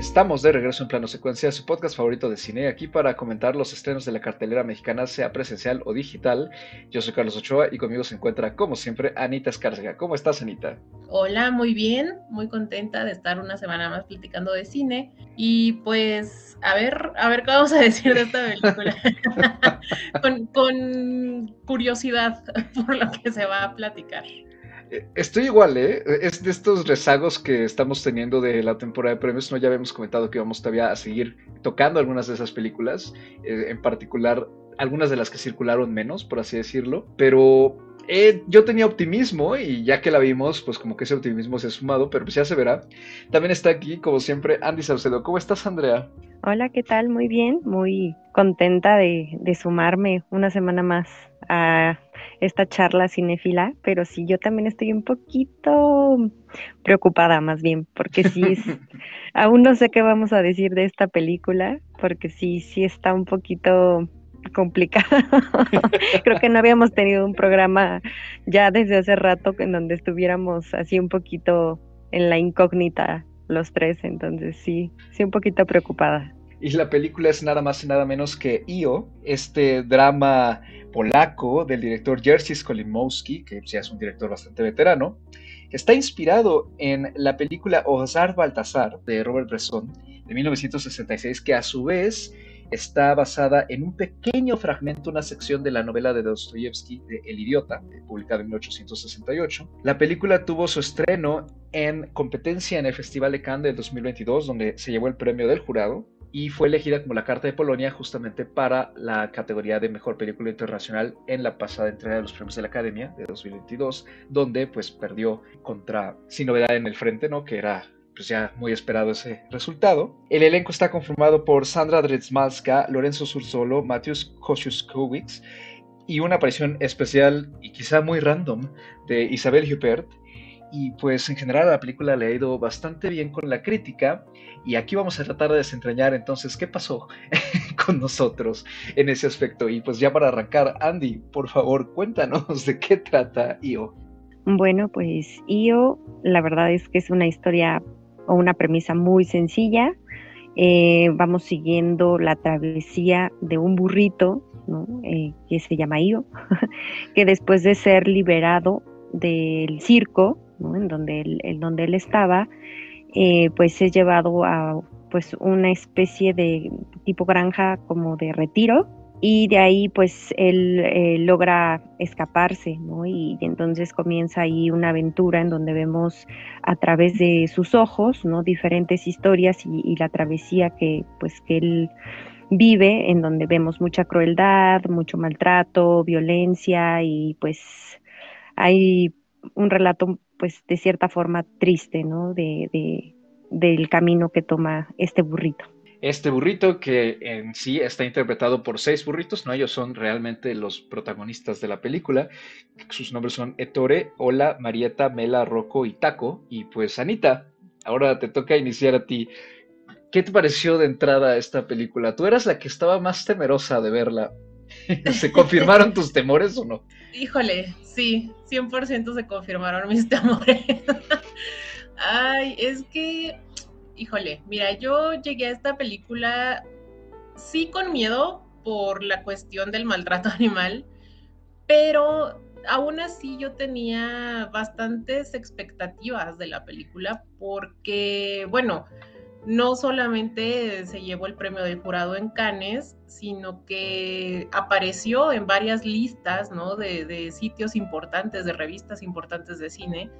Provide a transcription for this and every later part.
Estamos de regreso en Plano Secuencia, su podcast favorito de cine, aquí para comentar los estrenos de la cartelera mexicana, sea presencial o digital. Yo soy Carlos Ochoa y conmigo se encuentra, como siempre, Anita Escárcega. ¿Cómo estás, Anita? Hola, muy bien, muy contenta de estar una semana más platicando de cine. Y pues, a ver, a ver qué vamos a decir de esta película. con, con curiosidad por lo que se va a platicar. Estoy igual, ¿eh? Es de estos rezagos que estamos teniendo de la temporada de premios. No ya habíamos comentado que vamos todavía a seguir tocando algunas de esas películas, eh, en particular algunas de las que circularon menos, por así decirlo. Pero eh, yo tenía optimismo y ya que la vimos, pues como que ese optimismo se ha sumado, pero pues ya se verá. También está aquí, como siempre, Andy Saucedo. ¿Cómo estás, Andrea? Hola, ¿qué tal? Muy bien, muy contenta de, de sumarme una semana más a esta charla cinéfila, pero sí, yo también estoy un poquito preocupada más bien, porque sí, aún no sé qué vamos a decir de esta película, porque sí, sí está un poquito complicada. Creo que no habíamos tenido un programa ya desde hace rato en donde estuviéramos así un poquito en la incógnita los tres, entonces sí, sí un poquito preocupada. Y la película es nada más y nada menos que Io, este drama polaco del director Jerzy Skolimowski, que ya es un director bastante veterano, está inspirado en la película Ozar Baltasar de Robert Bresson de 1966, que a su vez está basada en un pequeño fragmento, una sección de la novela de Dostoyevsky de El Idiota, publicada en 1868. La película tuvo su estreno en competencia en el Festival de Cannes del 2022, donde se llevó el premio del jurado y fue elegida como la Carta de Polonia justamente para la categoría de Mejor Película Internacional en la pasada entrega de los premios de la Academia de 2022, donde pues perdió contra Sin Novedad en el Frente, ¿no? Que era pues ya muy esperado ese resultado. El elenco está conformado por Sandra Dredzmalska, Lorenzo Surzolo, Mateusz Kosciuszkiewicz y una aparición especial y quizá muy random de Isabel Huppert, y pues en general la película le ha ido bastante bien con la crítica y aquí vamos a tratar de desentrañar entonces qué pasó con nosotros en ese aspecto y pues ya para arrancar Andy por favor cuéntanos de qué trata IO. Bueno pues IO la verdad es que es una historia o una premisa muy sencilla. Eh, vamos siguiendo la travesía de un burrito eh, que se llama Io que después de ser liberado del circo en donde él, donde él estaba, eh, pues es llevado a pues una especie de tipo granja como de retiro y de ahí pues él eh, logra escaparse, ¿no? Y, entonces comienza ahí una aventura en donde vemos a través de sus ojos, ¿no? Diferentes historias y, y, la travesía que pues que él vive, en donde vemos mucha crueldad, mucho maltrato, violencia y pues hay un relato pues de cierta forma triste, ¿no? De, del camino que toma este burrito. Este burrito que en sí está interpretado por seis burritos, ¿no? Ellos son realmente los protagonistas de la película. Sus nombres son Ettore, Ola, Marieta, Mela, Rocco y Taco. Y pues Anita, ahora te toca iniciar a ti. ¿Qué te pareció de entrada esta película? Tú eras la que estaba más temerosa de verla. ¿Se confirmaron tus temores o no? Híjole, sí, 100% se confirmaron mis temores. Ay, es que, híjole, mira, yo llegué a esta película sí con miedo por la cuestión del maltrato animal, pero aún así yo tenía bastantes expectativas de la película porque, bueno, no solamente se llevó el premio del jurado en Cannes, sino que apareció en varias listas de, sitios importantes, de revistas importantes de cine,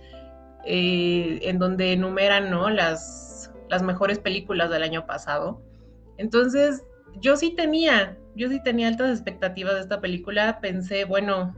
eh, en donde enumeran las, las mejores películas del año pasado. Entonces, yo sí tenía, yo sí tenía altas expectativas de esta película. Pensé, bueno,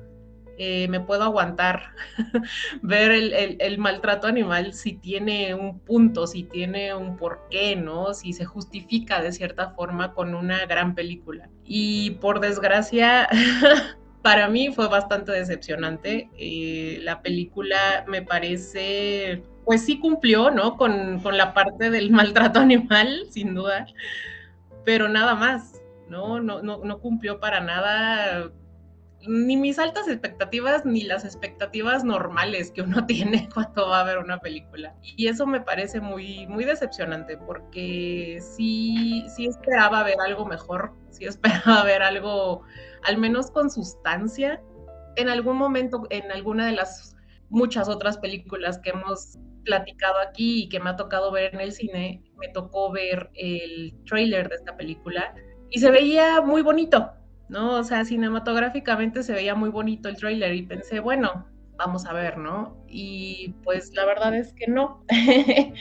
eh, me puedo aguantar ver el, maltrato animal si tiene un punto, si tiene un porqué, ¿no? Si se justifica de cierta forma con una gran película. Y por desgracia, para mí fue bastante decepcionante. Eh, la película me parece, pues sí cumplió, ¿no? Con, con la parte del maltrato animal, sin duda, pero nada más. ¿no? No, no, no cumplió para nada ni mis altas expectativas ni las expectativas normales que uno tiene cuando va a ver una película. Y eso me parece muy, muy decepcionante porque sí, sí esperaba ver algo mejor, sí esperaba ver algo al menos con sustancia. En algún momento, en alguna de las muchas otras películas que hemos platicado aquí y que me ha tocado ver en el cine, me tocó ver el trailer de esta película y se veía muy bonito, ¿no? O sea, cinematográficamente se veía muy bonito el trailer y pensé, bueno, vamos a ver, ¿no? Y pues la verdad es que no.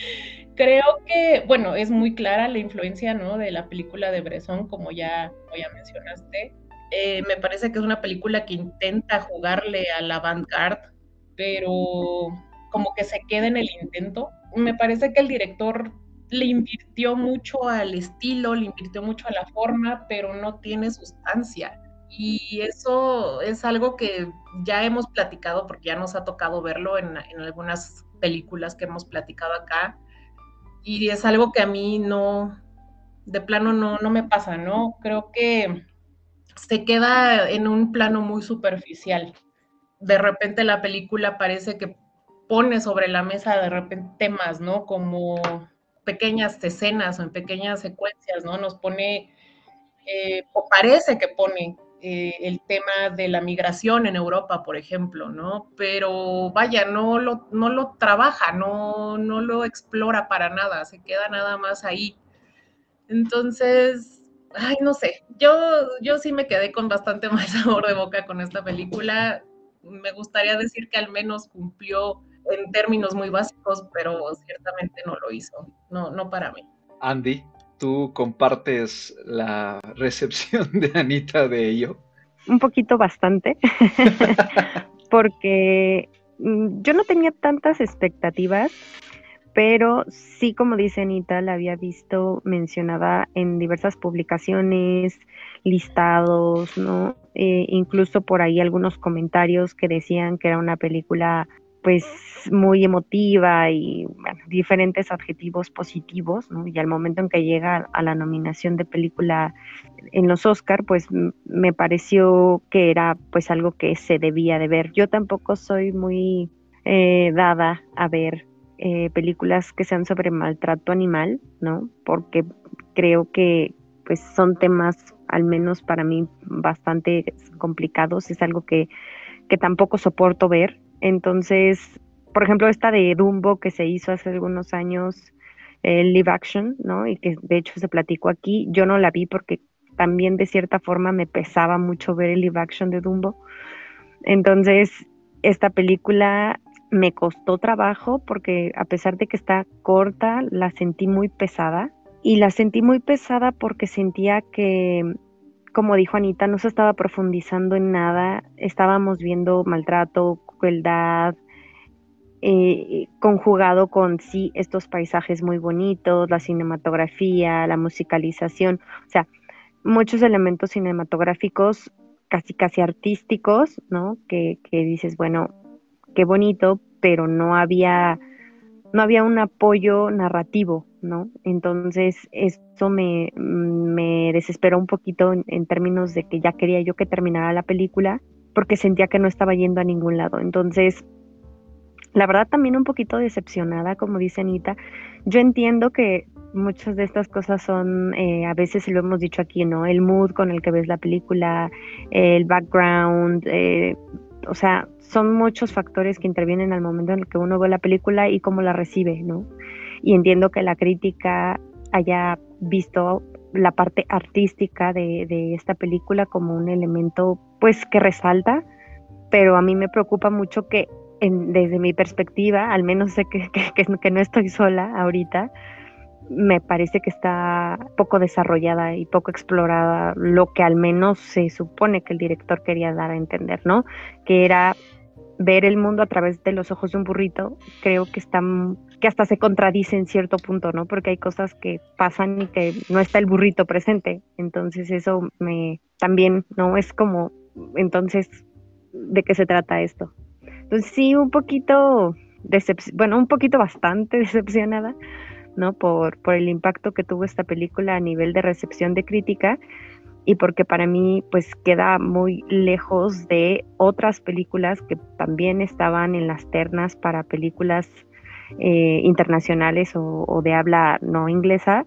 Creo que, bueno, es muy clara la influencia, ¿no? De la película de Bresson, como ya, ya mencionaste. Eh, me parece que es una película que intenta jugarle a la avant-garde, pero como que se queda en el intento. Me parece que el director le invirtió mucho al estilo, le invirtió mucho a la forma, pero no tiene sustancia. Y eso es algo que ya hemos platicado porque ya nos ha tocado verlo en, algunas películas que hemos platicado acá. Y es algo que a mí no, de plano no, no me pasa, ¿no? Creo que se queda en un plano muy superficial. De repente la película parece que pone sobre la mesa de repente temas, ¿no? Como pequeñas escenas o en pequeñas secuencias, ¿no? Nos pone, eh, o parece que pone eh, el tema de la migración en Europa, por ejemplo, ¿no? Pero vaya, no lo, no lo trabaja, no, no lo explora para nada, se queda nada más ahí. Entonces, ay, no sé, yo, yo sí me quedé con bastante más sabor de boca con esta película. Me gustaría decir que al menos cumplió en términos muy básicos, pero ciertamente no lo hizo, no, no para mí. Andy, ¿tú compartes la recepción de Anita de ello? Un poquito bastante, porque mm, yo no tenía tantas expectativas, pero sí, como dice Anita, la había visto mencionada en diversas publicaciones, listados, ¿no? Eh, incluso por ahí algunos comentarios que decían que era una película pues muy emotiva y diferentes adjetivos positivos, ¿no? Y al momento en que llega a la nominación de película en los Oscar, pues me pareció que era pues algo que se debía de ver. Yo tampoco soy muy eh, dada a ver eh, películas que sean sobre maltrato animal, ¿no? Porque creo que pues son temas, al menos para mí, bastante complicados. Es algo que, que tampoco soporto ver entonces, por ejemplo, esta de Dumbo que se hizo hace algunos años, el live action, ¿no? Y que de hecho se platicó aquí, yo no la vi porque también de cierta forma me pesaba mucho ver el live action de Dumbo. Entonces, esta película me costó trabajo porque a pesar de que está corta, la sentí muy pesada. Y la sentí muy pesada porque sentía que como dijo Anita, no se estaba profundizando en nada, estábamos viendo maltrato, eh, conjugado con sí estos paisajes muy bonitos, la cinematografía, la musicalización, o sea, muchos elementos cinematográficos casi casi artísticos, ¿no? Que, que dices, bueno, qué bonito, pero no había, no había un apoyo narrativo, ¿no? Entonces, eso me, me desesperó un poquito en, términos de que ya quería yo que terminara la película porque sentía que no estaba yendo a ningún lado. Entonces, la verdad también un poquito decepcionada, como dice Anita. Yo entiendo que muchas de estas cosas son, eh, a veces lo hemos dicho aquí, ¿no? El mood con el que ves la película, el background, eh, o sea, son muchos factores que intervienen al momento en el que uno ve la película y cómo la recibe, ¿no? y entiendo que la crítica haya visto la parte artística de, esta película como un elemento pues que resalta, pero a mí me preocupa mucho que desde mi perspectiva, al menos sé que, que, no estoy sola ahorita, me parece que está poco desarrollada y poco explorada lo que al menos se supone que el director quería dar a entender, ¿no? Que era ver el mundo a través de los ojos de un burrito, creo que están que hasta se contradice en cierto punto, ¿no? Porque hay cosas que pasan y que no está el burrito presente. Entonces eso me también, ¿no? Es como, entonces, ¿de qué se trata esto? Entonces sí, un poquito, bueno, un poquito bastante decepcionada, ¿no? Por, el impacto que tuvo esta película a nivel de recepción de crítica, y porque para mí pues queda muy lejos de otras películas que también estaban en las ternas para películas eh, internacionales o, de habla no inglesa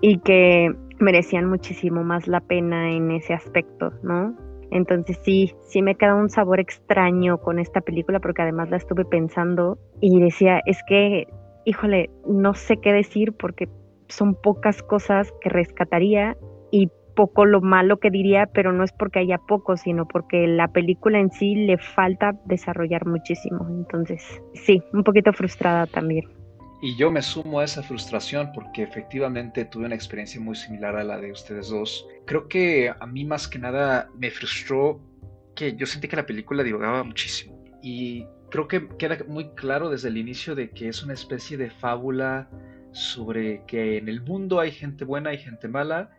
y que merecían muchísimo más la pena en ese aspecto, ¿no? Entonces sí, sí me queda un sabor extraño con esta película porque además la estuve pensando y decía, es que, híjole, no sé qué decir porque son pocas cosas que rescataría y poco lo malo que diría, pero no es porque haya poco, sino porque la película en sí le falta desarrollar muchísimo. Entonces, sí, un poquito frustrada también. Y yo me sumo a esa frustración porque efectivamente tuve una experiencia muy similar a la de ustedes dos. Creo que a mí más que nada me frustró que yo sentí que la película divagaba muchísimo. Y creo que queda muy claro desde el inicio de que es una especie de fábula sobre que en el mundo hay gente buena y gente mala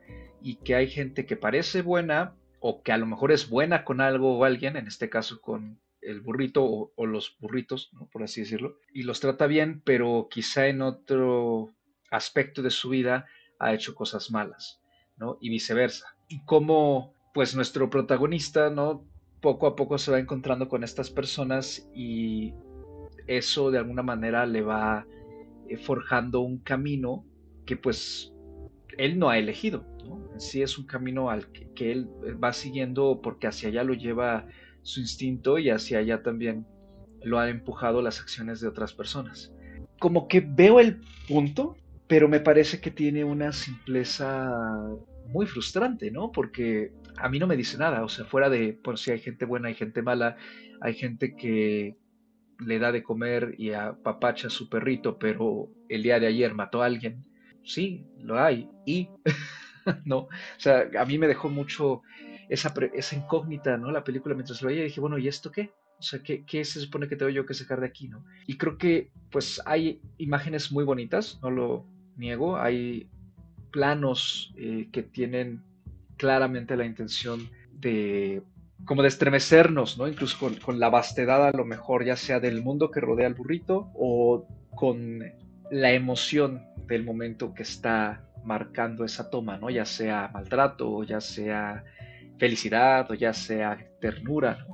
y que hay gente que parece buena o que a lo mejor es buena con algo o alguien, en este caso con el burrito o, los burritos, por así decirlo, y los trata bien, pero quizá en otro aspecto de su vida ha hecho cosas malas, ¿no? Y viceversa. Y cómo, pues, nuestro protagonista, ¿no? Poco a poco se va encontrando con estas personas y eso de alguna manera le va eh, forjando un camino que, pues, él no ha elegido, ¿no? Sí es un camino al que él va siguiendo porque hacia allá lo lleva su instinto y hacia allá también lo han empujado las acciones de otras personas. Como que veo el punto, pero me parece que tiene una simpleza muy frustrante, ¿no? Porque a mí no me dice nada, o sea, fuera de por si hay gente buena, hay gente mala, hay gente que le da de comer y apapacha a su perrito, pero el día de ayer mató a alguien. Sí, lo hay. Y, no, o sea, a mí me dejó mucho esa, esa incógnita, ¿no? La película mientras lo veía, dije, bueno, ¿y esto qué? O sea, ¿qué, ¿qué, se supone que tengo yo que sacar de aquí, no? Y creo que, pues, hay imágenes muy bonitas, no lo niego, hay planos eh, que tienen claramente la intención de como de estremecernos, ¿no? Incluso con, con, la vastedad a lo mejor, ya sea del mundo que rodea al burrito o con la emoción del momento que está marcando esa toma, ¿no? Ya sea maltrato ya sea felicidad o ya sea ternura.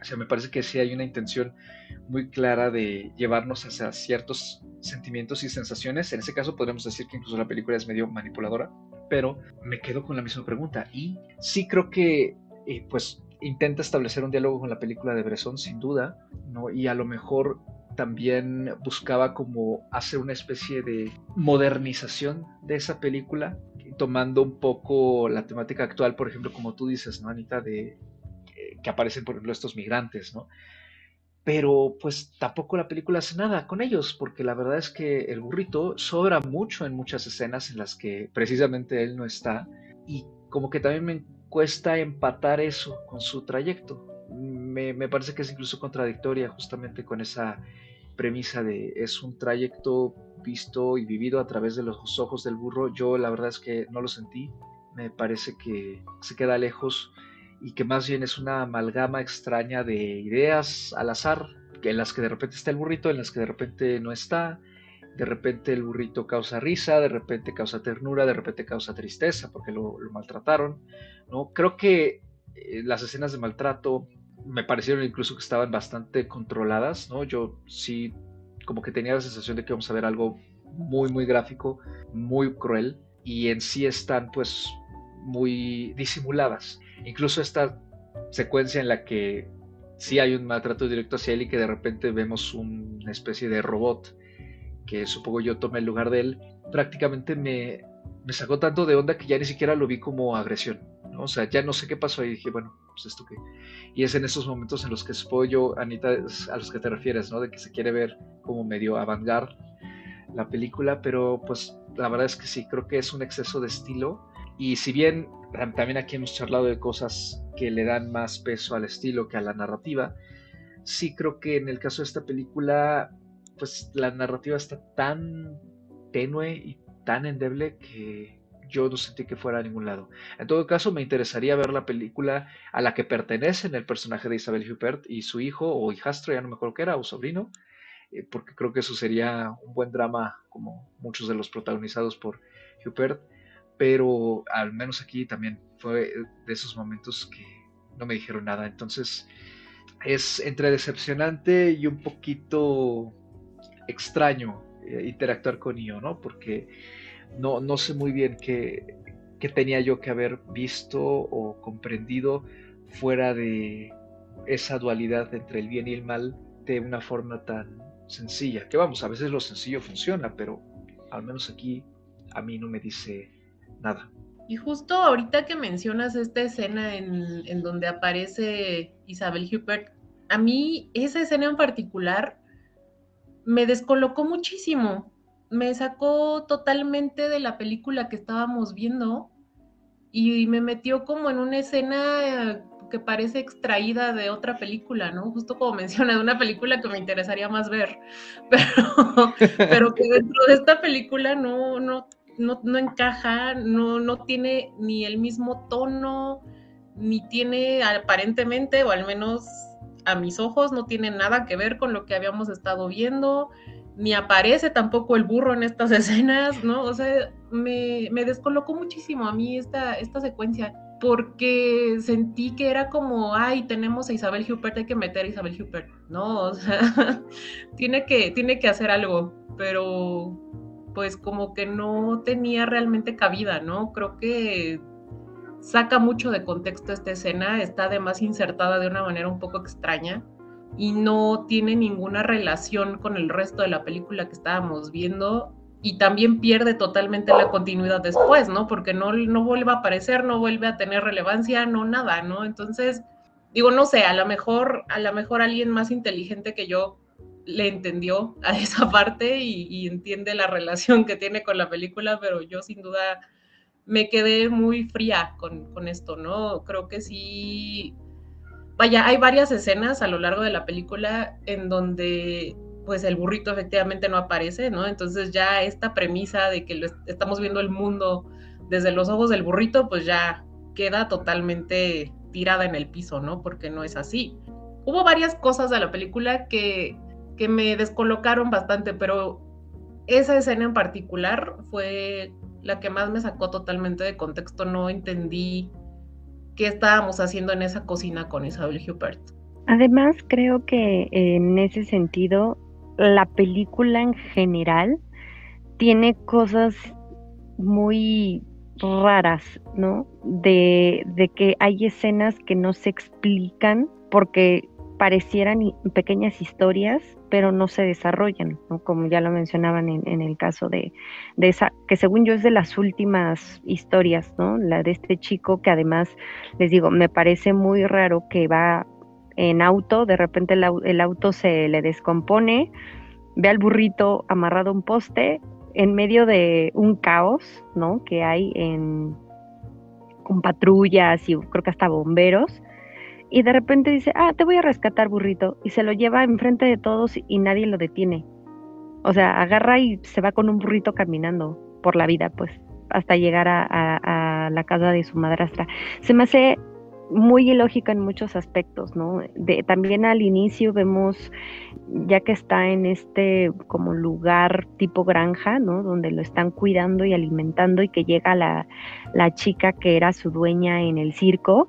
O sea, me parece que sí hay una intención muy clara de llevarnos hacia ciertos sentimientos y sensaciones. En ese caso podríamos decir que incluso la película es medio manipuladora, pero me quedo con la misma pregunta. Y sí creo que, eh, pues, intenta establecer un diálogo con la película de Bresson, sin duda, ¿no? Y a lo mejor también buscaba como hacer una especie de modernización de esa película tomando un poco la temática actual, por ejemplo, como tú dices, ¿no, Anita? De que aparecen, por ejemplo, estos migrantes, ¿no? Pero pues tampoco la película hace nada con ellos, porque la verdad es que el burrito sobra mucho en muchas escenas en las que precisamente él no está, y como que también me cuesta empatar eso con su trayecto. Me parece que es incluso contradictoria justamente con esa premisa de es un trayecto visto y vivido a través de los ojos del burro, yo la verdad es que no lo sentí. Me parece que se queda lejos y que más bien es una amalgama extraña de ideas al azar, en las que de repente está el burrito, en las que de repente no está, de repente el burrito causa risa, de repente causa ternura, de repente causa tristeza porque lo, maltrataron. ¿no? Creo que eh, las escenas de maltrato me parecieron incluso que estaban bastante controladas, ¿no? Yo sí como que tenía la sensación de que vamos a ver algo muy, muy gráfico, muy cruel, y en sí están pues muy disimuladas. Incluso esta secuencia en la que sí hay un maltrato directo hacia él y que de repente vemos una especie de robot que supongo yo tome el lugar de él, prácticamente me, me sacó tanto de onda que ya ni siquiera lo vi como agresión. ¿no? O sea, ya no sé qué pasó y dije, bueno, pues esto qué. Y es en esos momentos en los que supongo yo, Anita, a los que te refieres, ¿no? De que se quiere ver como medio avant la película, pero pues la verdad es que sí, creo que es un exceso de estilo. Y si bien también aquí hemos charlado de cosas que le dan más peso al estilo que a la narrativa, sí creo que en el caso de esta película, pues la narrativa está tan tenue y tan endeble que yo no sentí que fuera a ningún lado. En todo caso, me interesaría ver la película a la que pertenecen el personaje de Isabel Huppert y su hijo o hijastro, ya no me acuerdo qué era, o sobrino, eh, porque creo que eso sería un buen drama como muchos de los protagonizados por Huppert. pero al menos aquí también fue de esos momentos que no me dijeron nada. Entonces es entre decepcionante y un poquito extraño eh, interactuar con Io, ¿no? Porque no, no sé muy bien qué, tenía yo que haber visto o comprendido fuera de esa dualidad entre el bien y el mal de una forma tan sencilla. Que vamos, a veces lo sencillo funciona, pero al menos aquí a mí no me dice nada. Y justo ahorita que mencionas esta escena en, donde aparece Isabel Huppert, a mí esa escena en particular me descolocó muchísimo. Me sacó totalmente de la película que estábamos viendo y me metió como en una escena que parece extraída de otra película, ¿no? Justo como menciona, de una película que me interesaría más ver, pero, pero que dentro de esta película no, no, no, no encaja, no, no tiene ni el mismo tono, ni tiene aparentemente, o al menos a mis ojos, no tiene nada que ver con lo que habíamos estado viendo, ni aparece tampoco el burro en estas escenas, ¿no? O sea, me, me descolocó muchísimo a mí esta, esta secuencia porque sentí que era como, ay, tenemos a Isabel Huppert, hay que meter a Isabel Huppert, ¿no? O sea, tiene, que, tiene que hacer algo, pero pues como que no tenía realmente cabida, ¿no? Creo que saca mucho de contexto esta escena, está además insertada de una manera un poco extraña y no tiene ninguna relación con el resto de la película que estábamos viendo y también pierde totalmente la continuidad después, ¿no? Porque no, no vuelve a aparecer, no vuelve a tener relevancia, no nada, ¿no? Entonces, digo, no sé, a lo mejor, a lo mejor alguien más inteligente que yo le entendió a esa parte y, entiende la relación que tiene con la película, pero yo sin duda me quedé muy fría con, con esto, ¿no? Creo que sí, vaya, hay varias escenas a lo largo de la película en donde pues el burrito efectivamente no aparece, ¿no? Entonces ya esta premisa de que estamos viendo el mundo desde los ojos del burrito, pues ya queda totalmente tirada en el piso, ¿no? Porque no es así. Hubo varias cosas de la película que, que me descolocaron bastante, pero esa escena en particular fue la que más me sacó totalmente de contexto. No entendí qué estábamos haciendo en esa cocina con Isabel Huppert. Además, creo que en ese sentido la película en general tiene cosas muy raras, ¿no? De, que hay escenas que no se explican porque parecieran pequeñas historias, pero no se desarrollan, ¿no? Como ya lo mencionaban en, el caso de, de, esa, que según yo es de las últimas historias, ¿no? La de este chico que además, les digo, me parece muy raro que va en auto, de repente el, auto se le descompone, ve al burrito amarrado a un poste en medio de un caos, ¿no? Que hay en con patrullas y creo que hasta bomberos. Y de repente dice, ah, te voy a rescatar burrito. Y se lo lleva enfrente de todos y nadie lo detiene. O sea, agarra y se va con un burrito caminando por la vida, pues, hasta llegar a, la casa de su madrastra. Se me hace muy ilógica en muchos aspectos, ¿no? De, también al inicio vemos, ya que está en este como lugar tipo granja, ¿no? Donde lo están cuidando y alimentando y que llega la chica que era su dueña en el circo,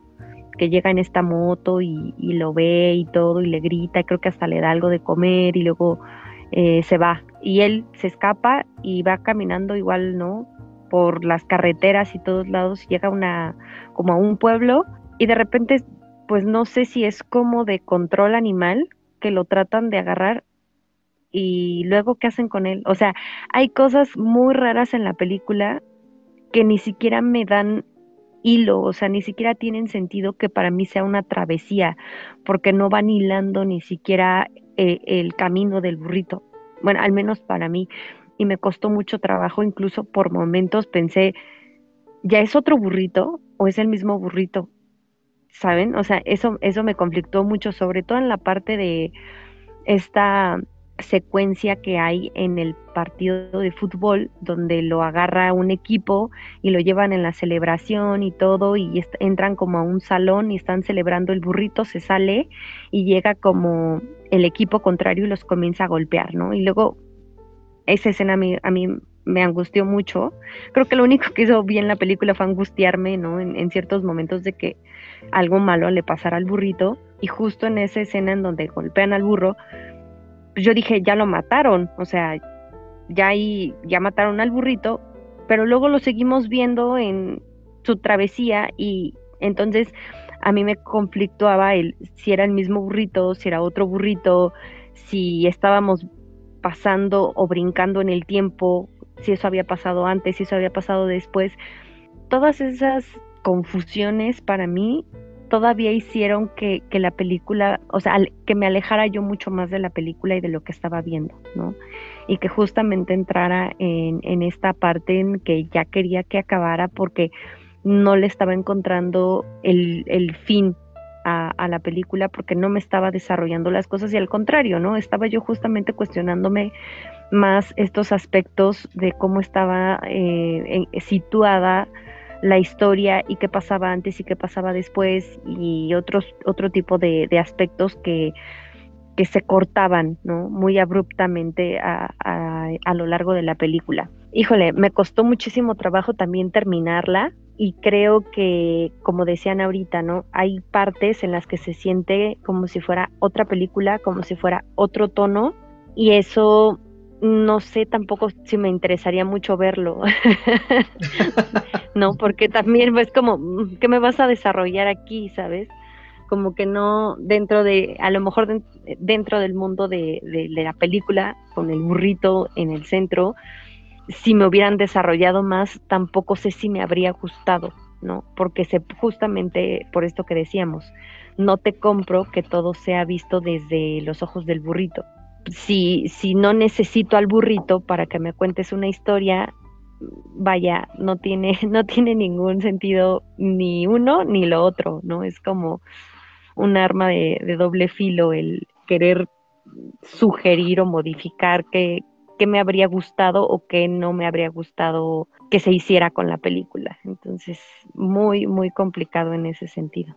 que llega en esta moto y, lo ve y todo y le grita, y creo que hasta le da algo de comer y luego eh, se va. Y él se escapa y va caminando igual, ¿no? Por las carreteras y todos lados, llega una, como a un pueblo y de repente, pues no sé si es como de control animal que lo tratan de agarrar y luego qué hacen con él. O sea, hay cosas muy raras en la película que ni siquiera me dan hilo, o sea, ni siquiera tienen sentido que para mí sea una travesía, porque no van hilando ni siquiera eh, el camino del burrito. Bueno, al menos para mí. Y me costó mucho trabajo, incluso por momentos pensé, ¿ya es otro burrito o es el mismo burrito? ¿saben? O sea, eso, eso me conflictó mucho, sobre todo en la parte de esta secuencia que hay en el partido de fútbol donde lo agarra un equipo y lo llevan en la celebración y todo y entran como a un salón y están celebrando el burrito, se sale y llega como el equipo contrario y los comienza a golpear, ¿no? Y luego esa escena a mí, a mí me angustió mucho. Creo que lo único que hizo bien la película fue angustiarme, ¿no? En, en, ciertos momentos de que algo malo le pasara al burrito. Y justo en esa escena en donde golpean al burro, pues yo dije, ya lo mataron. O sea, ya ahí, ya mataron al burrito. Pero luego lo seguimos viendo en su travesía y entonces a mí me conflictuaba el si era el mismo burrito, si era otro burrito, si estábamos pasando o brincando en el tiempo, si eso había pasado antes, si eso había pasado después. Todas esas confusiones para mí todavía hicieron que, la película, o sea, que me alejara yo mucho más de la película y de lo que estaba viendo, ¿no? Y que justamente entrara en, en esta parte en que ya quería que acabara porque no le estaba encontrando el, fin a, la película porque no me estaba desarrollando las cosas y al contrario, ¿no? Estaba yo justamente cuestionándome más estos aspectos de cómo estaba eh, situada la historia y qué pasaba antes y qué pasaba después y otros otro tipo de, aspectos que, que, se cortaban ¿no? muy abruptamente a, a, lo largo de la película. Híjole, me costó muchísimo trabajo también terminarla y creo que, como decían ahorita, ¿no? Hay partes en las que se siente como si fuera otra película, como si fuera otro tono, y eso no sé tampoco si me interesaría mucho verlo, ¿no? Porque también es como, mm, ¿qué me vas a desarrollar aquí, sabes? Como que no, dentro de, a lo mejor dentro del mundo de, de la película, con el burrito en el centro, si me hubieran desarrollado más, tampoco sé si me habría gustado, ¿no? Porque se, justamente por esto que decíamos, no te compro que todo sea visto desde los ojos del burrito. Si, si no necesito al burrito para que me cuentes una historia, vaya, no tiene, no tiene ningún sentido ni uno ni lo otro, ¿no? Es como un arma de, doble filo el querer sugerir o modificar que, qué me habría gustado o qué no me habría gustado que se hiciera con la película. Entonces, muy, muy complicado en ese sentido.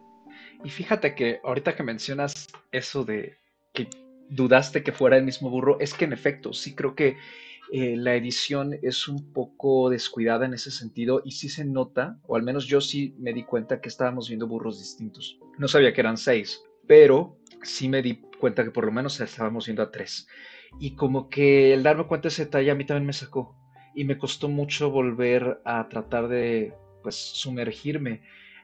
Y fíjate que ahorita que mencionas eso de que dudaste que fuera el mismo burro, es que en efecto, sí creo que eh, la edición es un poco descuidada en ese sentido y sí se nota, o al menos yo sí me di cuenta que estábamos viendo burros distintos. No sabía que eran seis, pero sí me di cuenta que por lo menos estábamos viendo a tres. Y como que el darme cuenta de ese detalle a mí también me sacó. Y me costó mucho volver a tratar de pues sumergirme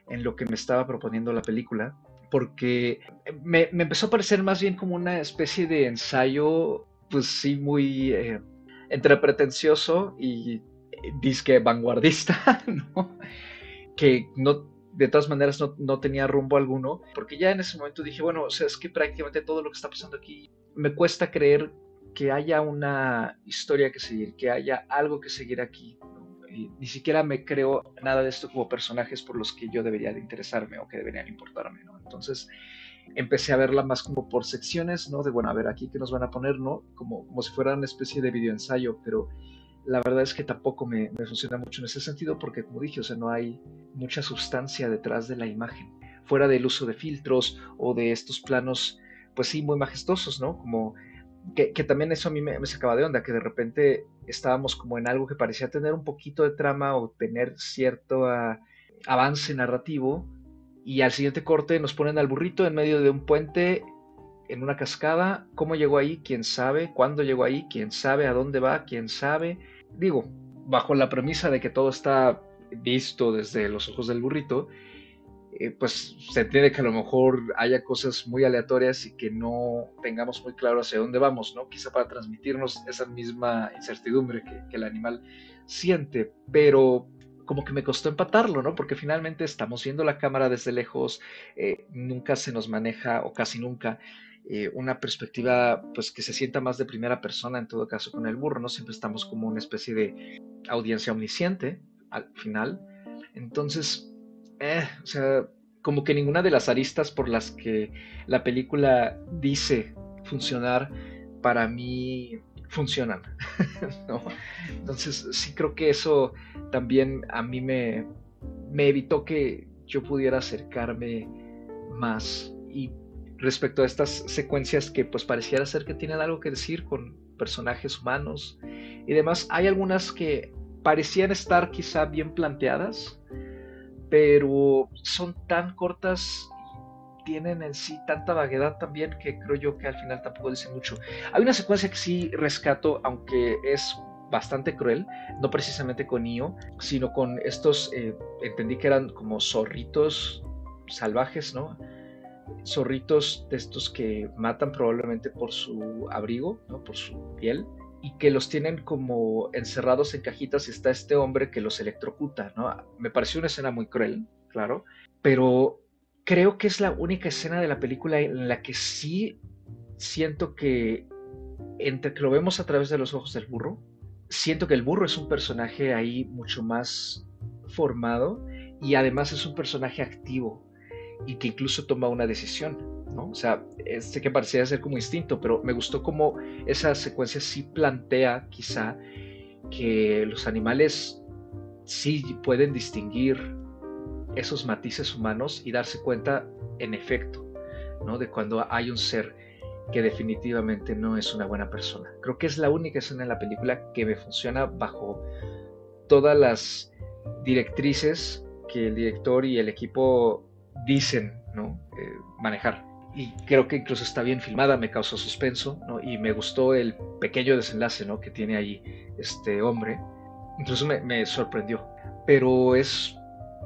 en lo que me estaba proponiendo la película. Porque me, empezó a parecer más bien como una especie de ensayo, pues sí, muy eh, entre pretencioso y disque vanguardista, ¿no? Que no de todas maneras no, no, tenía rumbo alguno, porque ya en ese momento dije, bueno, o sea, es que prácticamente todo lo que está pasando aquí me cuesta creer que haya una historia que seguir, que haya algo que seguir aquí. ni siquiera me creo nada de esto como personajes por los que yo debería de interesarme o que deberían importarme, ¿no? Entonces empecé a verla más como por secciones, ¿no? De, bueno, a ver, aquí que nos van a poner, ¿no? Como, como si fuera una especie de videoensayo, pero la verdad es que tampoco me, me funciona mucho en ese sentido porque, como dije, o sea, no hay mucha sustancia detrás de la imagen, fuera del uso de filtros o de estos planos, pues sí, muy majestuosos, ¿no? Como que, también eso a mí me, sacaba de onda, que de repente estábamos como en algo que parecía tener un poquito de trama o tener cierto ah, avance narrativo y al siguiente corte nos ponen al burrito en medio de un puente en una cascada. ¿Cómo llegó ahí? ¿Quién sabe? ¿Cuándo llegó ahí? ¿Quién sabe? ¿A dónde va? ¿Quién sabe? Digo, bajo la premisa de que todo está visto desde los ojos del burrito, eh, pues se entiende que a lo mejor haya cosas muy aleatorias y que no tengamos muy claro hacia dónde vamos, ¿no? Quizá para transmitirnos esa misma incertidumbre que, el animal siente, pero como que me costó empatarlo, ¿no? Porque finalmente estamos viendo la cámara desde lejos, eh, nunca se nos maneja, o casi nunca, eh, una perspectiva pues que se sienta más de primera persona en todo caso con el burro, ¿no? Siempre estamos como una especie de audiencia omnisciente al final. Entonces, eh, o sea, como que ninguna de las aristas por las que la película dice funcionar, para mí funcionan. Entonces, sí creo que eso también a mí me, me evitó que yo pudiera acercarme más. Y respecto a estas secuencias que pues pareciera ser que tienen algo que decir con personajes humanos, y demás. Hay algunas que parecían estar quizá bien planteadas, pero son tan cortas tienen en sí tanta vaguedad también que creo yo que al final tampoco dice mucho. Hay una secuencia que sí rescato, aunque es bastante cruel, no precisamente con Io, sino con estos, eh, entendí que eran como zorritos salvajes, ¿no? Zorritos de estos que matan probablemente por su abrigo, ¿no? Por su piel, y que los tienen como encerrados en cajitas y está este hombre que los electrocuta, ¿no? Me pareció una escena muy cruel, claro, pero creo que es la única escena de la película en la que sí siento que entre que lo vemos a través de los ojos del burro, siento que el burro es un personaje ahí mucho más formado y además es un personaje activo y que incluso toma una decisión, ¿no? O sea, este que parecía ser como instinto, pero me gustó como esa secuencia sí plantea quizá que los animales sí pueden distinguir esos matices humanos y darse cuenta en efecto, ¿no? De cuando hay un ser que definitivamente no es una buena persona. Creo que es la única escena en la película que me funciona bajo todas las directrices que el director y el equipo dicen ¿no? Eh, manejar. Y creo que incluso está bien filmada, me causó suspenso ¿no? y me gustó el pequeño desenlace ¿no? que tiene ahí este hombre. Incluso me, me sorprendió. Pero es,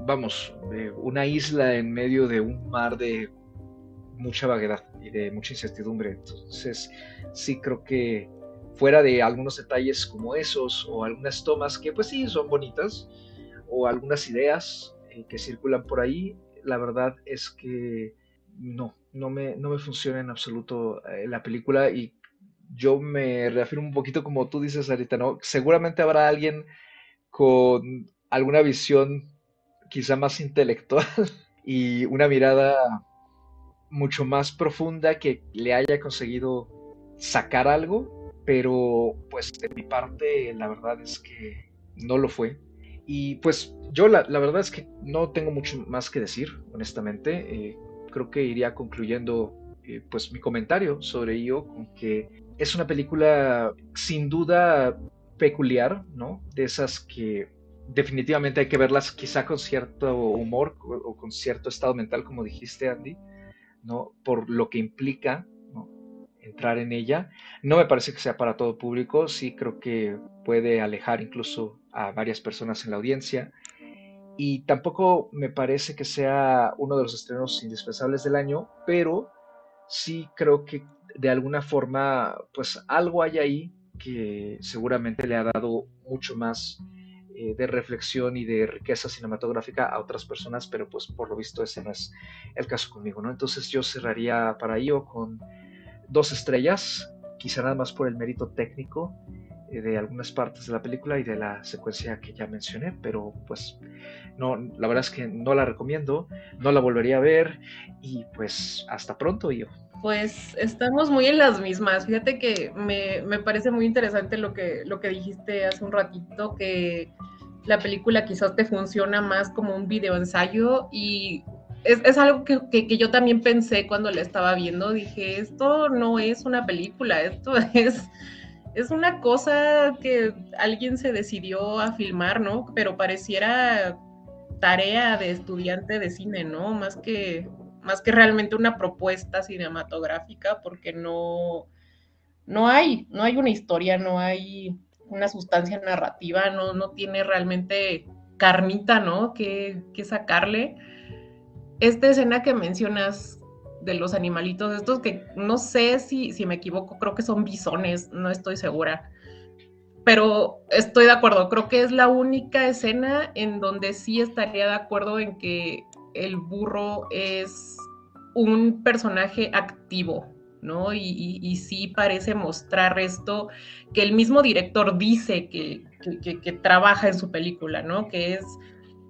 vamos, una isla en medio de un mar de mucha vaguedad y de mucha incertidumbre. Entonces, sí creo que fuera de algunos detalles como esos o algunas tomas que pues sí son bonitas o algunas ideas eh, que circulan por ahí, la verdad es que no, no me, no me funciona en absoluto eh, la película y yo me reafirmo un poquito como tú dices ahorita, ¿no? Seguramente habrá alguien con alguna visión quizá más intelectual y una mirada mucho más profunda que le haya conseguido sacar algo, pero pues de mi parte la verdad es que no lo fue. Y pues yo la, verdad es que no tengo mucho más que decir, honestamente. Eh, creo que iría concluyendo eh, pues mi comentario sobre ello con que es una película sin duda peculiar, ¿no? De esas que definitivamente hay que verlas quizá con cierto humor o con cierto estado mental, como dijiste, Andy. ¿no? Por lo que implica entrar en ella. No me parece que sea para todo público, sí creo que puede alejar incluso a varias personas en la audiencia. Y tampoco me parece que sea uno de los estrenos indispensables del año, pero sí creo que de alguna forma, pues algo hay ahí que seguramente le ha dado mucho más eh, de reflexión y de riqueza cinematográfica a otras personas, pero pues por lo visto ese no es el caso conmigo, ¿no? Entonces yo cerraría para ello con dos estrellas, quizá nada más por el mérito técnico eh, de algunas partes de la película y de la secuencia que ya mencioné, pero pues no, la verdad es que no la recomiendo, no la volvería a ver y pues hasta pronto yo. Pues estamos muy en las mismas. Fíjate que me, me, parece muy interesante lo que, lo que dijiste hace un ratito, que la película quizás te funciona más como un video ensayo y es, algo que, yo también pensé cuando la estaba viendo. Dije, esto no es una película, esto es, es una cosa que alguien se decidió a filmar, ¿no? Pero pareciera tarea de estudiante de cine, ¿no? Más que, más que realmente una propuesta cinematográfica, porque no, no hay, no hay una historia, no hay una sustancia narrativa, no, no tiene realmente carnita, ¿no? Que, sacarle. Esta escena que mencionas de los animalitos, estos que no sé si, si me equivoco, creo que son bisones, no estoy segura. Pero estoy de acuerdo, creo que es la única escena en donde sí estaría de acuerdo en que el burro es un personaje activo, ¿no? Y, sí parece mostrar esto que el mismo director dice que, trabaja en su película, ¿no? Que es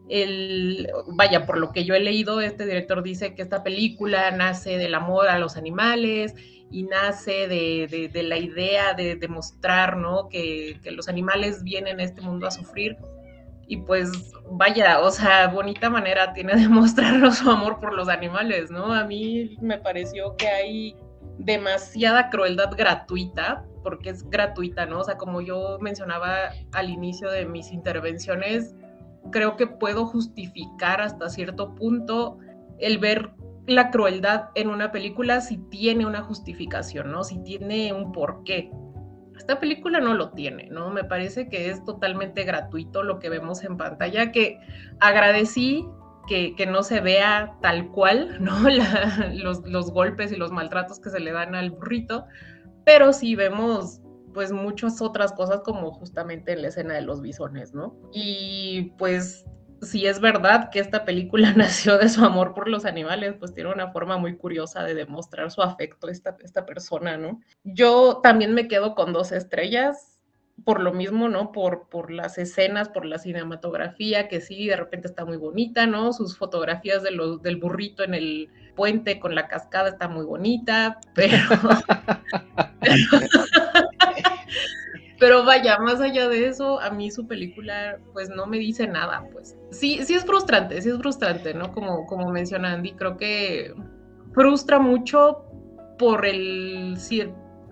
el, vaya, por lo que yo he leído, este director dice que esta película nace del amor a los animales y nace de, la idea de demostrar, ¿no? Que, que los animales vienen a este mundo a sufrir y pues vaya, o sea, bonita manera tiene de mostrarnos su amor por los animales, ¿no? A mí me pareció que hay demasiada crueldad gratuita porque es gratuita, ¿no? O sea, como yo mencionaba al inicio de mis intervenciones, creo que puedo justificar hasta cierto punto el ver la crueldad en una película si tiene una justificación, ¿no? Si tiene un porqué. Esta película no lo tiene, ¿no? Me parece que es totalmente gratuito lo que vemos en pantalla, que agradecí que, no se vea tal cual, ¿no? los, los golpes y los maltratos que se le dan al burrito, pero sí vemos pues muchas otras cosas como justamente en la escena de los bisones, ¿no? Y pues si es verdad que esta película nació de su amor por los animales, pues tiene una forma muy curiosa de demostrar su afecto esta, esta persona, ¿no? Yo también me quedo con dos estrellas, por lo mismo, ¿no? Por, por las escenas, por la cinematografía, que sí, de repente está muy bonita, ¿no? Sus fotografías de los, del burrito en el puente con la cascada está muy bonita, pero... Pero vaya, más allá de eso, a mí su película pues no me dice nada, pues. Sí, sí es frustrante, sí es frustrante, ¿no? Como, como menciona Andy, creo que frustra mucho por el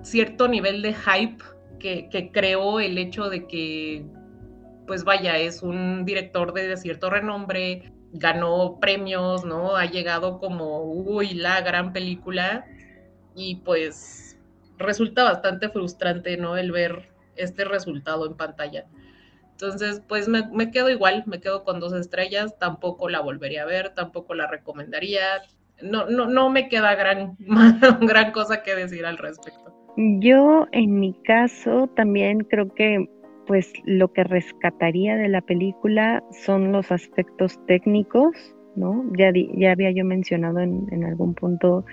cierto nivel de hype que, que creó el hecho de que, pues vaya, es un director de cierto renombre, ganó premios, ¿no? Ha llegado como, uy, la gran película y pues resulta bastante frustrante, ¿no? El ver este resultado en pantalla. Entonces, pues me, quedo igual, me quedo con dos estrellas, tampoco la volvería a ver, tampoco la recomendaría. No, no, no me queda gran, gran cosa que decir al respecto. Yo, en mi caso, también creo que pues lo que rescataría de la película son los aspectos técnicos, ¿no? Ya, ya había yo mencionado en, en algún punto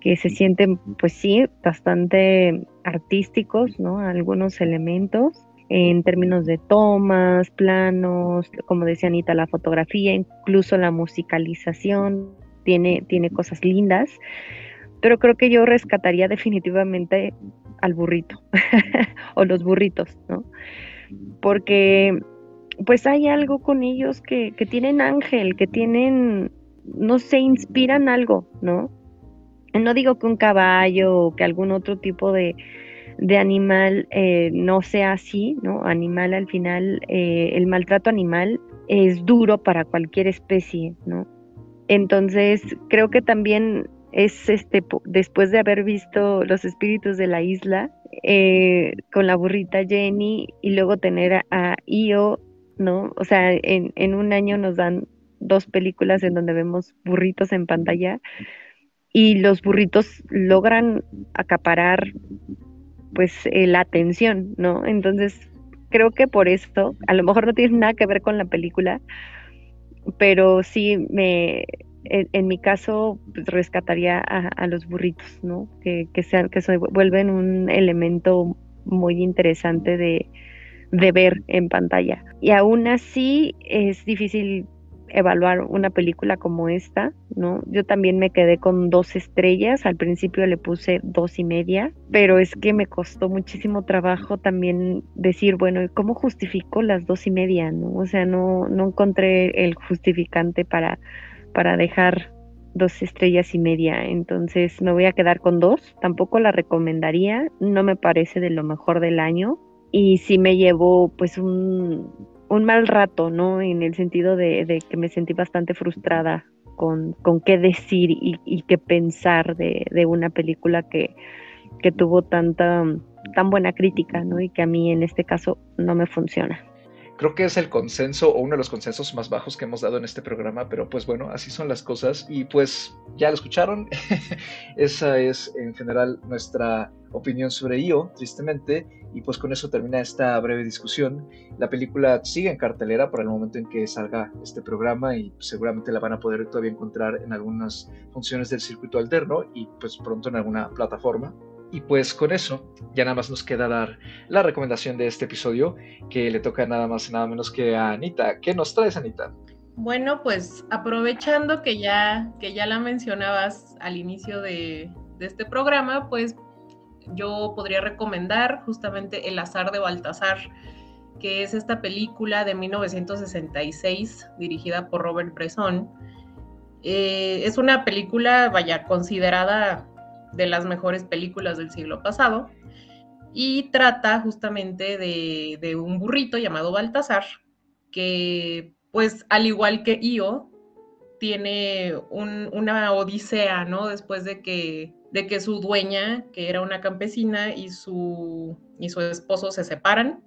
que se sienten, pues sí, bastante artísticos, ¿no? Algunos elementos en términos de tomas, planos, como decía Anita, la fotografía, incluso la musicalización, tiene, tiene cosas lindas, pero creo que yo rescataría definitivamente al burrito o los burritos, ¿no? Porque pues hay algo con ellos que, que tienen ángel, que tienen, no sé, inspiran algo, ¿no? No digo que un caballo o que algún otro tipo de, animal eh, no sea así, ¿no? Animal al final, eh, el maltrato animal es duro para cualquier especie, ¿no? Entonces, creo que también es este, después de haber visto los espíritus de la isla, eh, con la burrita Jenny y luego tener a, Io, ¿no? O sea, en, en un año nos dan dos películas en donde vemos burritos en pantalla y los burritos logran acaparar pues eh, la atención, ¿no? Entonces, creo que por esto, a lo mejor no tiene nada que ver con la película, pero sí me, en, mi caso, rescataría a, los burritos, ¿no? Que, sean, que se vuelven un elemento muy interesante de, de ver en pantalla. Y aún así es difícil evaluar una película como esta, ¿no? Yo también me quedé con dos estrellas, al principio le puse dos y media, pero es que me costó muchísimo trabajo también decir, bueno, ¿cómo justifico las dos y media, no? O sea, no, no encontré el justificante para, para dejar dos estrellas y media, entonces me voy a quedar con dos, tampoco la recomendaría, no me parece de lo mejor del año, y sí me llevo pues un, mal rato, ¿no? En el sentido de, que me sentí bastante frustrada con, con qué decir y, qué pensar de, de una película que, que, tuvo tanta tan buena crítica, ¿no? Y que a mí en este caso no me funciona. Creo que es el consenso o uno de los consensos más bajos que hemos dado en este programa, pero pues bueno, así son las cosas y pues ya lo escucharon. Esa es en general nuestra opinión sobre IO, tristemente, y pues con eso termina esta breve discusión. La película sigue en cartelera para el momento en que salga este programa y seguramente la van a poder todavía encontrar en algunas funciones del circuito alterno y pues pronto en alguna plataforma. Y pues con eso ya nada más nos queda dar la recomendación de este episodio que le toca nada más y nada menos que a Anita. ¿Qué nos traes, Anita? Bueno, pues aprovechando que ya, que ya la mencionabas al inicio de, este programa, pues yo podría recomendar justamente El azar de Baltasar, que es esta película de 1966 dirigida por Robert Bresson. Eh, es una película, vaya, considerada de las mejores películas del siglo pasado. y trata justamente de, un burrito llamado Baltasar, que pues al igual que Io, tiene una odisea, ¿no? Después de que, de que su dueña, que era una campesina, y su, y su esposo se separan.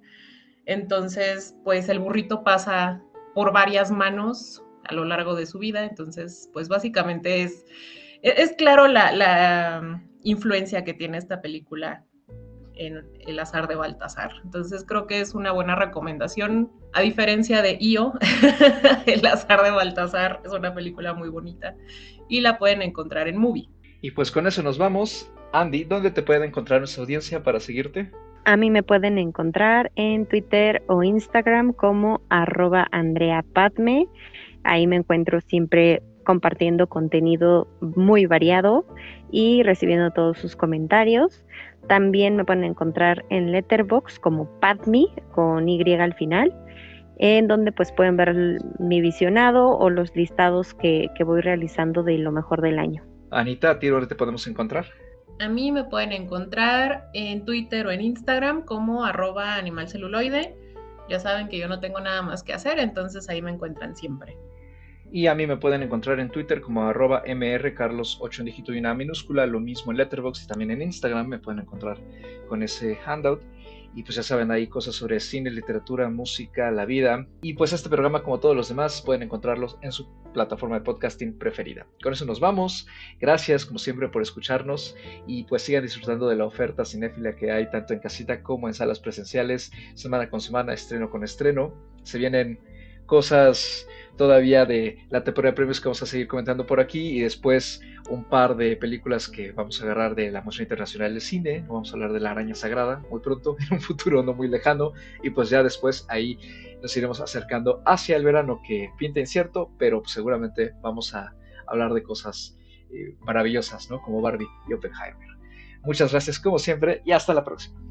Entonces, pues el burrito pasa por varias manos a lo largo de su vida. Entonces, pues básicamente es, es, claro la, la, influencia que tiene esta película en El azar de Baltasar. Entonces creo que es una buena recomendación. A diferencia de Io, El azar de Baltasar es una película muy bonita y la pueden encontrar en Movie. Y pues con eso nos vamos. Andy, ¿dónde te puede encontrar nuestra audiencia para seguirte? A mí me pueden encontrar en Twitter o Instagram como arroba Andrea Padme. Ahí me encuentro siempre compartiendo contenido muy variado y recibiendo todos sus comentarios. También me pueden encontrar en Letterbox como Padme con Y al final, en donde pues pueden ver mi visionado o los listados que, voy realizando de lo mejor del año. Anita, ¿a ti dónde te podemos encontrar? A mí me pueden encontrar en Twitter o en Instagram como arroba animalceluloide. Ya saben que yo no tengo nada más que hacer, entonces ahí me encuentran siempre. Y a mí me pueden encontrar en Twitter como arroba mrcarlos8 en dígito y una minúscula, lo mismo en Letterboxd y también en Instagram me pueden encontrar con ese handout. Y pues ya saben, ahí cosas sobre cine, literatura, música, la vida. Y pues este programa, como todos los demás, pueden encontrarlos en su plataforma de podcasting preferida. Con eso nos vamos. Gracias, como siempre, por escucharnos. Y pues sigan disfrutando de la oferta cinéfila que hay tanto en casita como en salas presenciales, semana con semana, estreno con estreno. Se vienen cosas todavía de la temporada de premios que vamos a seguir comentando por aquí y después un par de películas que vamos a agarrar de la Muestra Internacional de Cine, vamos a hablar de La Araña Sagrada muy pronto, en un futuro no muy lejano y pues ya después ahí nos iremos acercando hacia el verano que pinta incierto, pero seguramente vamos a hablar de cosas eh, maravillosas, ¿no? Como Barbie y Oppenheimer. Muchas gracias como siempre y hasta la próxima.